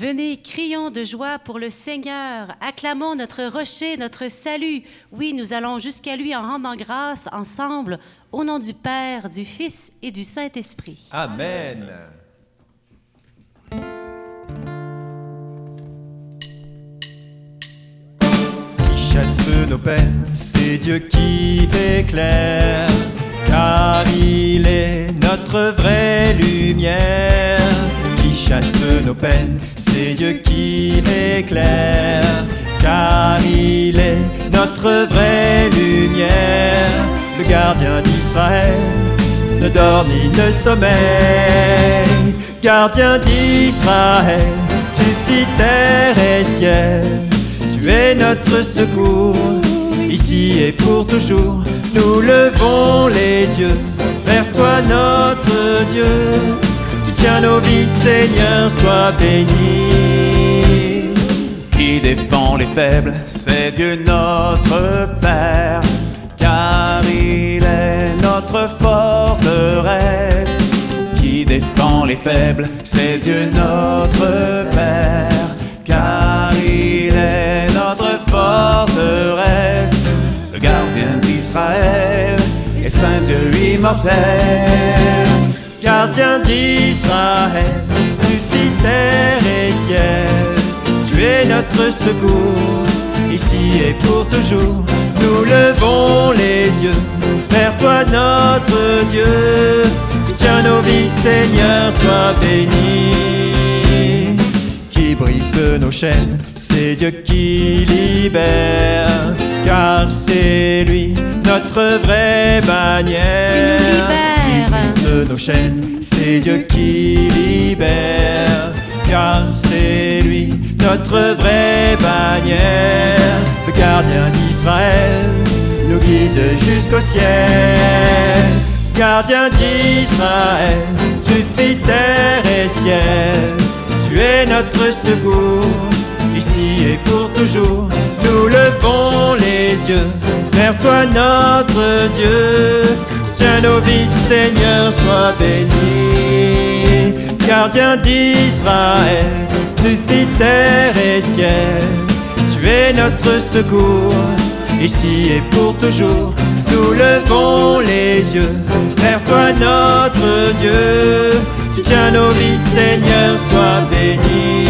Venez, crions de joie pour le Seigneur, acclamons notre rocher, notre salut. Oui, nous allons jusqu'à lui en rendant grâce ensemble, au nom du Père, du Fils et du Saint-Esprit. Amen. Qui chasse nos peines, c'est Dieu qui éclaire, car il est notre vraie lumière. Chasse nos peines, c'est Dieu qui éclaire, car il est notre vraie lumière. Le gardien d'Israël ne dort ni ne sommeille. Gardien d'Israël, tu fis terre et ciel. Tu es notre secours, ici et pour toujours. Nous levons les yeux vers toi, notre Dieu. Tu tiens nos vies, Seigneur, sois béni. qui défend les faibles, c'est Dieu notre Père, car il est notre forteresse. Qui défend les faibles, c'est Dieu notre Père, car il est notre forteresse. Le gardien d'Israël et Saint Dieu immortel. Gardien d'Israël, tu fis terre et ciel. Tu es notre secours, ici et pour toujours. Nous levons les yeux vers toi, notre Dieu. Tu tiens nos vies, Seigneur, sois béni. Qui brise nos chaînes, c'est Dieu qui libère. Car c'est lui notre vraie bannière. Qui nous libère. Nos chaînes, c'est Dieu qui libère. Car c'est lui notre vraie bannière. Le gardien d'Israël nous guide jusqu'au ciel. Gardien d'Israël, tu fais terre et ciel. Tu es notre secours, ici et pour toujours. Nous levons les yeux vers toi, notre Dieu. Tiens nos vies, Seigneur, sois béni. Gardien d'Israël, tu fais terre et ciel. Tu es notre secours, ici et pour toujours. Nous levons les yeux vers toi, notre Dieu. Tiens nos vies, Seigneur, sois béni.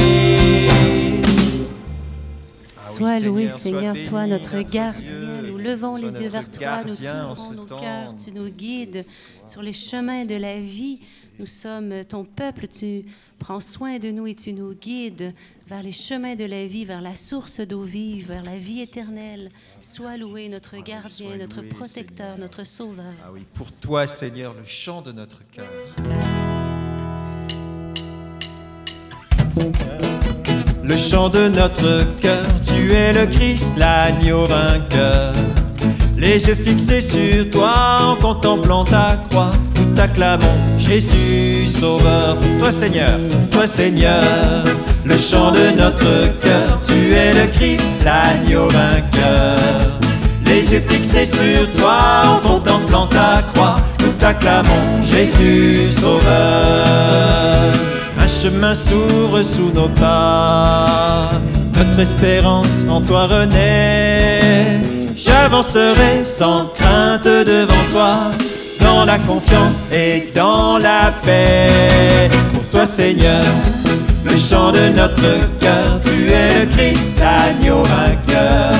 Ah Sois loué, Seigneur, sois Seigneur, béni, toi, notre gardien. Dieu. Nous levons Sois les yeux vers toi, nous gardien t'ouvrons nos temps. cœurs, tu nous guides sur les chemins de la vie. Nous sommes ton peuple, tu prends soin de nous et tu nous guides vers les chemins de la vie, vers la source d'eau vive, vers la vie éternelle. Sois loué, notre gardien, sois notre protecteur, notre sauveur. Ah oui, pour toi, Seigneur, le chant de notre cœur. Le chant de notre cœur, tu es le Christ, l'agneau vainqueur. Les yeux fixés sur toi en contemplant ta croix, nous t'acclamons, Jésus Sauveur. Toi Seigneur, toi Seigneur, le chant de notre cœur, tu es le Christ, l'agneau vainqueur. Les yeux fixés sur toi en contemplant ta croix, nous t'acclamons, Jésus Sauveur. Chemin s'ouvre sous nos pas, notre espérance en toi renaît. J'avancerai sans crainte devant toi, dans la confiance et dans la paix. Pour toi Seigneur, le chant de notre cœur, tu es le Christ, l'agneau vainqueur.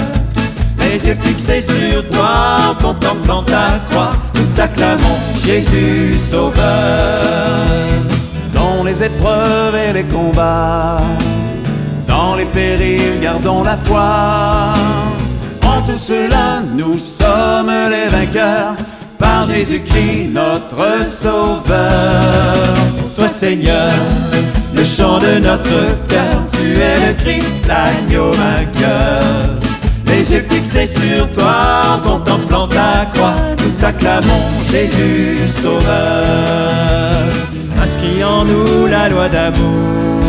Les yeux fixés sur toi en contemplant ta croix, nous t'acclamons, Jésus Sauveur. Épreuves et les combats, dans les périls, gardons la foi. En tout cela, nous sommes les vainqueurs par Jésus-Christ, notre Sauveur. Toi Seigneur, le chant de notre cœur, tu es le Christ, l'agneau vainqueur. Les yeux fixés sur toi contemplant ta croix, nous t'acclamons, Jésus Sauveur. La loi d'amour,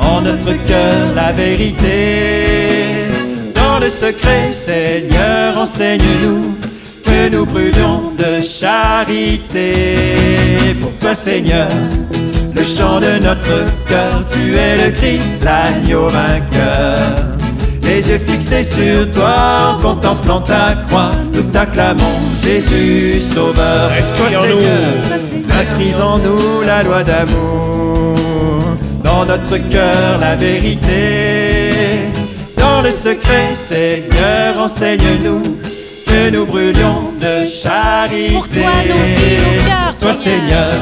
en notre cœur la vérité. Dans le secret, Seigneur, enseigne-nous que nous brûlons de charité. Pour toi, Seigneur, le chant de notre cœur. Tu es le Christ, l'agneau vainqueur. Les yeux fixés sur toi en contemplant ta croix, nous t'acclamons Jésus Sauveur. Inscris en nous. Inscris en nous la loi d'amour, dans notre cœur la vérité. Dans le secret, Seigneur, enseigne-nous que nous brûlions de charité. Pour toi, nos vies, nos cœurs, Toi, Seigneur.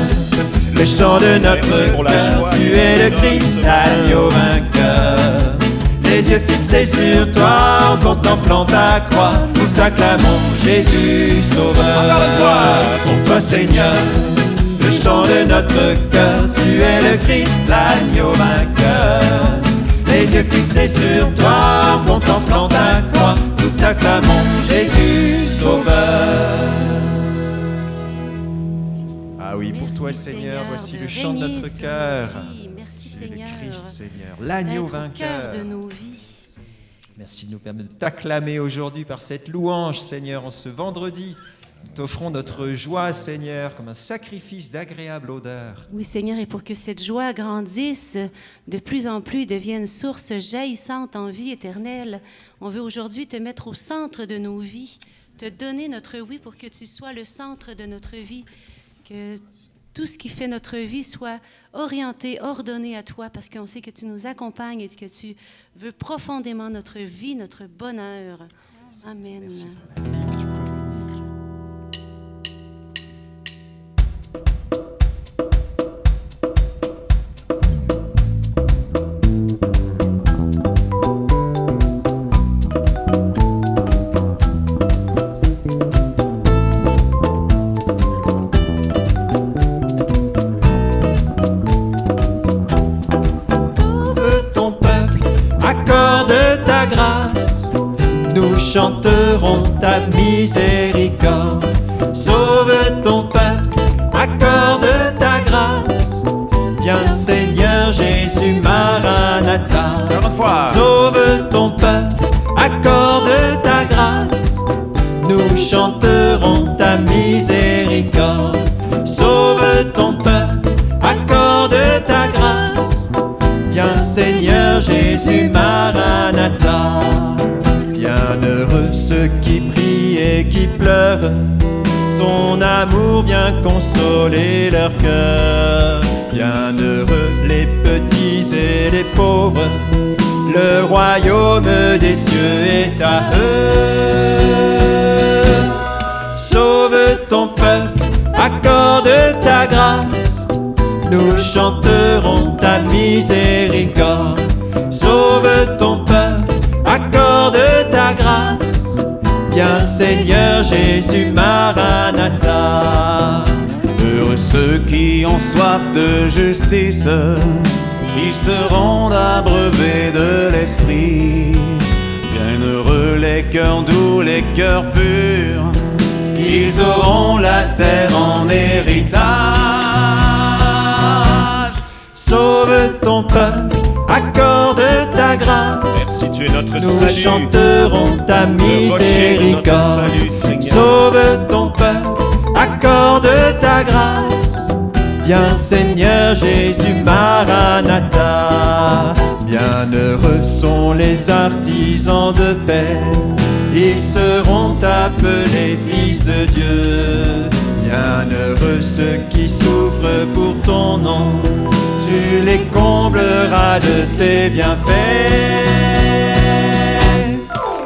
Le chant de notre Merci pour la cœur, tu es le Christ, l'agneau vainqueur. Les yeux fixés sur toi en contemplant ta croix, nous t'acclamons Jésus Sauveur. Encore une fois. Pour toi, Seigneur, le chant de notre cœur, tu es le Christ, l'agneau vainqueur. Les yeux fixés sur toi contemplant ta croix, nous t'acclamons Jésus Sauveur. Ah oui, pour Merci, toi, Seigneur, voici le chant de notre cœur. Merci, Tu es le Seigneur. Christ, Seigneur, l'agneau vainqueur. de nos vies. Merci de nous permettre de t'acclamer aujourd'hui par cette louange, Seigneur, en ce vendredi. T'offrons notre joie, Seigneur, comme un sacrifice d'agréable odeur. Oui, Seigneur, et pour que cette joie grandisse de plus en plus, devienne source jaillissante en vie éternelle, on veut aujourd'hui te mettre au centre de nos vies, te donner notre oui pour que tu sois le centre de notre vie, que tout ce qui fait notre vie soit orienté, ordonné à toi, parce qu'on sait que tu nous accompagnes et que tu veux profondément notre vie, notre bonheur. Amen. Ceux qui prient et qui pleurent. Ton amour vient consoler leur cœur. Bienheureux les petits et les pauvres. Le royaume des cieux est à eux. Sauve ton peuple, accorde ta grâce. Nous chanterons ta miséricorde. Seigneur Jésus Maranatha. Heureux ceux qui ont soif de justice, ils seront abreuvés de l'esprit. Bienheureux les cœurs doux, les cœurs purs, ils auront la terre en héritage. Sauve ton peuple, accorde ta grâce. Merci, tu es notre Nous salut. chanterons ta miséricorde. salut. Sauve ton peuple, accorde ta grâce. Viens Seigneur Jésus Maranatha. Bienheureux sont les artisans de paix. Ils seront appelés fils de Dieu. Bienheureux ceux qui souffrent pour ton nom. De tes bienfaits.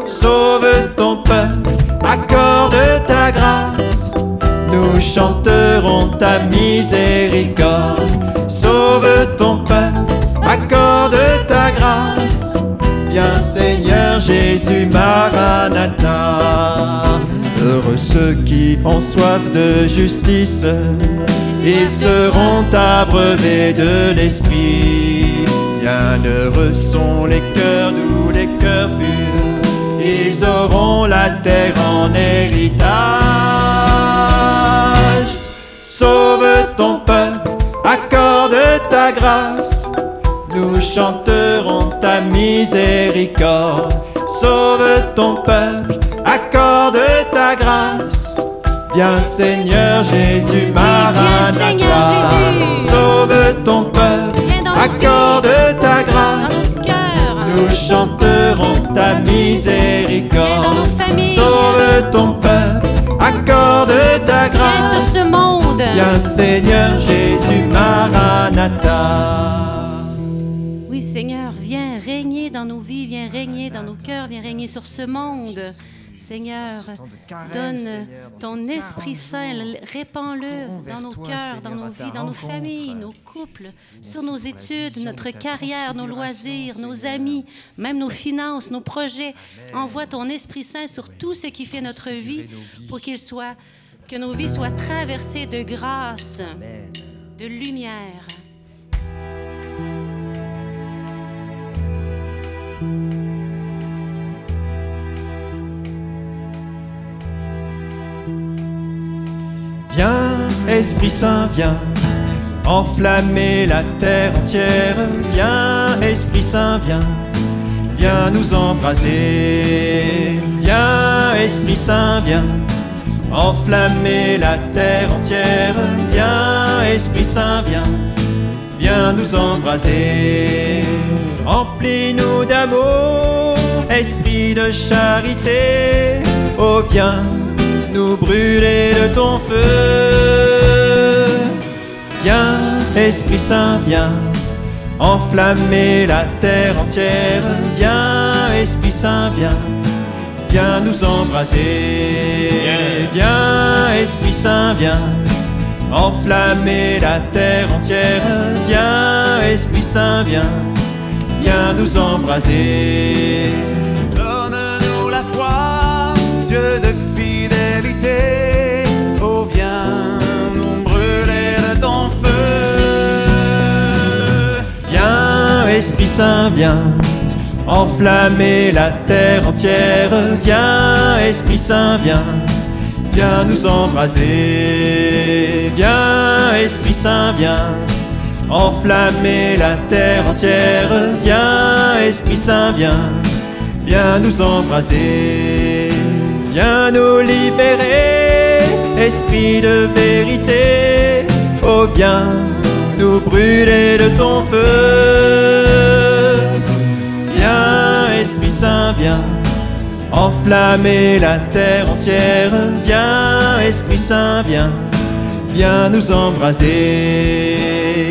Sauve ton peuple, accorde ta grâce. Nous chanterons ta miséricorde. Sauve ton peuple, accorde ta grâce. Viens Seigneur Jésus Maranatha. Heureux ceux qui ont soif de justice, ils seront abreuvés de l'Esprit. Bienheureux sont les cœurs doux, les cœurs purs, ils auront la terre en héritage. Sauve ton peuple, accorde ta grâce. Nous chanterons ta miséricorde. Sauve ton peuple, accorde ta grâce. Viens Seigneur Jésus viens, Seigneur Maranatha. Jésus. miséricorde. dans nos familles. Sauve ton peuple, accorde ta grâce. Viens sur ce monde. Viens Seigneur Jésus Maranatha. Oui Seigneur, viens régner dans nos vies, viens régner dans nos cœurs, viens régner sur ce monde. Seigneur, donne ton Esprit Saint, répands-le dans nos cœurs, dans nos vies, dans nos familles, nos couples, sur nos études, notre carrière, nos loisirs, nos amis, même nos finances, nos projets. Envoie ton Esprit Saint sur tout ce qui fait notre vie pour que nos vies soient traversées de grâce, de lumière. Esprit Saint vient enflammer la terre entière. Viens, Esprit Saint, viens, viens nous embraser. Viens, Esprit Saint, viens enflammer la terre entière. Viens, Esprit Saint, viens, viens nous embraser. Remplis-nous d'amour, Esprit de charité. Oh, viens nous brûler de ton feu. Viens, Esprit Saint, viens, enflammer la terre entière. Viens, Esprit Saint, viens, viens nous embraser. Viens, Esprit Saint, viens, enflammer la terre entière. Viens, Esprit Saint, viens, viens nous embraser. Donne-nous la foi, Dieu de Esprit Saint, viens enflammer la terre entière. Viens, Esprit Saint, viens, viens nous embraser. Viens, Esprit Saint, viens enflammer la terre entière. Viens, Esprit Saint, viens, viens nous embraser. Viens nous libérer, Esprit de vérité. Oh, viens nous brûler de ton feu. Saint vient enflammer la terre entière. Viens, Esprit Saint, viens, viens nous embraser.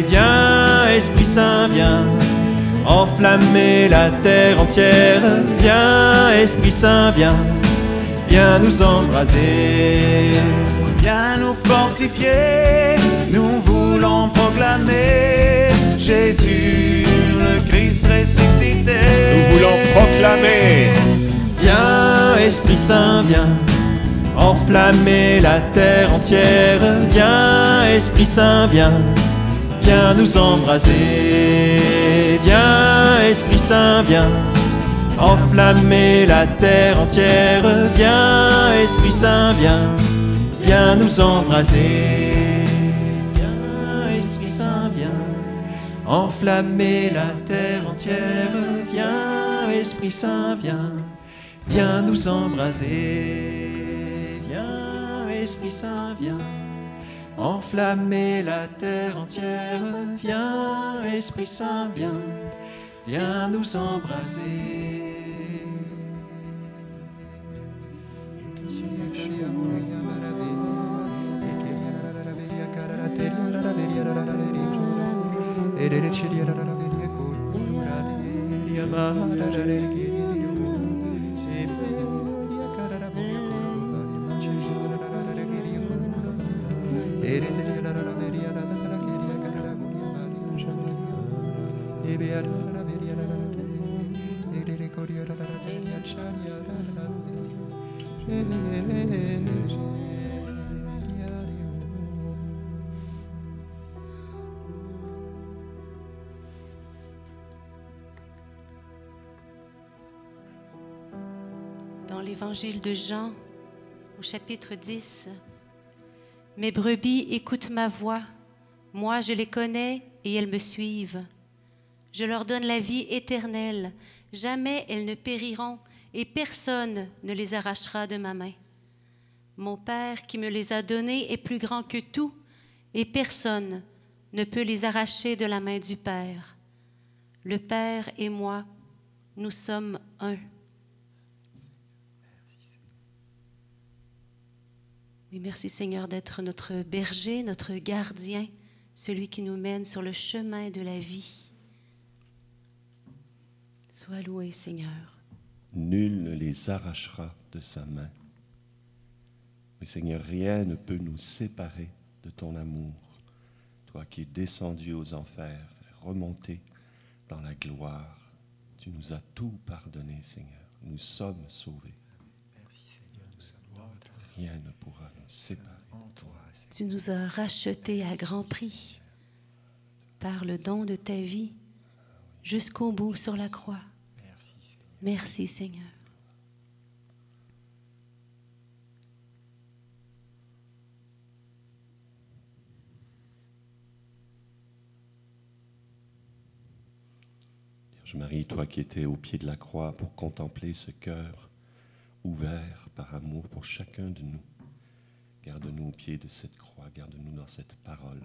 Viens, Esprit Saint, viens enflammer la terre entière. Viens, Esprit Saint, viens, viens nous embraser. Viens nous fortifier, nous voulons proclamer Jésus nous voulons proclamer. Viens, Esprit Saint, viens. Enflammer la terre entière. Viens, Esprit Saint, viens. Viens nous embraser. Viens, Esprit Saint, viens. Enflammer la terre entière. Viens, Esprit Saint, viens. Viens nous embraser. enflammer la terre entière. Viens, Esprit Saint, viens, viens nous embraser. Viens, Esprit Saint, viens, enflammer la terre entière. Viens, Esprit Saint, viens, viens nous embraser. Dans l'évangile de Jean, au chapitre 10, Mes brebis écoutent ma voix, moi je les connais et elles me suivent. Je leur donne la vie éternelle. Jamais elles ne périront et personne ne les arrachera de ma main. Mon Père qui me les a donnés est plus grand que tout et personne ne peut les arracher de la main du Père. Le Père et moi, nous sommes un. Oui, merci Seigneur d'être notre berger, notre gardien, celui qui nous mène sur le chemin de la vie. Sois loué Seigneur. Nul ne les arrachera de sa main. Mais Seigneur, rien ne peut nous séparer de ton amour. Toi qui es descendu aux enfers, remonté dans la gloire, tu nous as tout pardonné, Seigneur. Nous sommes sauvés. Rien ne pourra nous séparer. Tu nous as rachetés à grand prix par le don de ta vie jusqu'au bout sur la croix. Merci Seigneur. Vierge Marie, toi qui étais au pied de la croix pour contempler ce cœur ouvert par amour pour chacun de nous, garde-nous au pied de cette croix, garde-nous dans cette parole.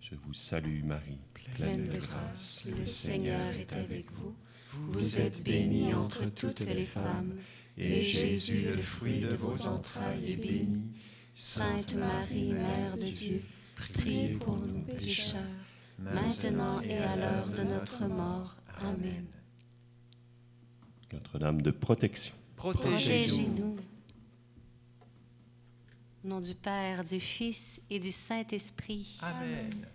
Je vous salue Marie, Pleine de grâce, le Seigneur est avec vous. Vous êtes bénie entre toutes les femmes, et Jésus, le fruit de vos entrailles, est béni. Sainte Marie, Mère de Dieu, prie pour nous pécheurs, maintenant et à l'heure de notre mort. Amen. Notre-Dame de protection. Protégez-nous. Protégez-nous. Au nom du Père, du Fils et du Saint-Esprit. Amen.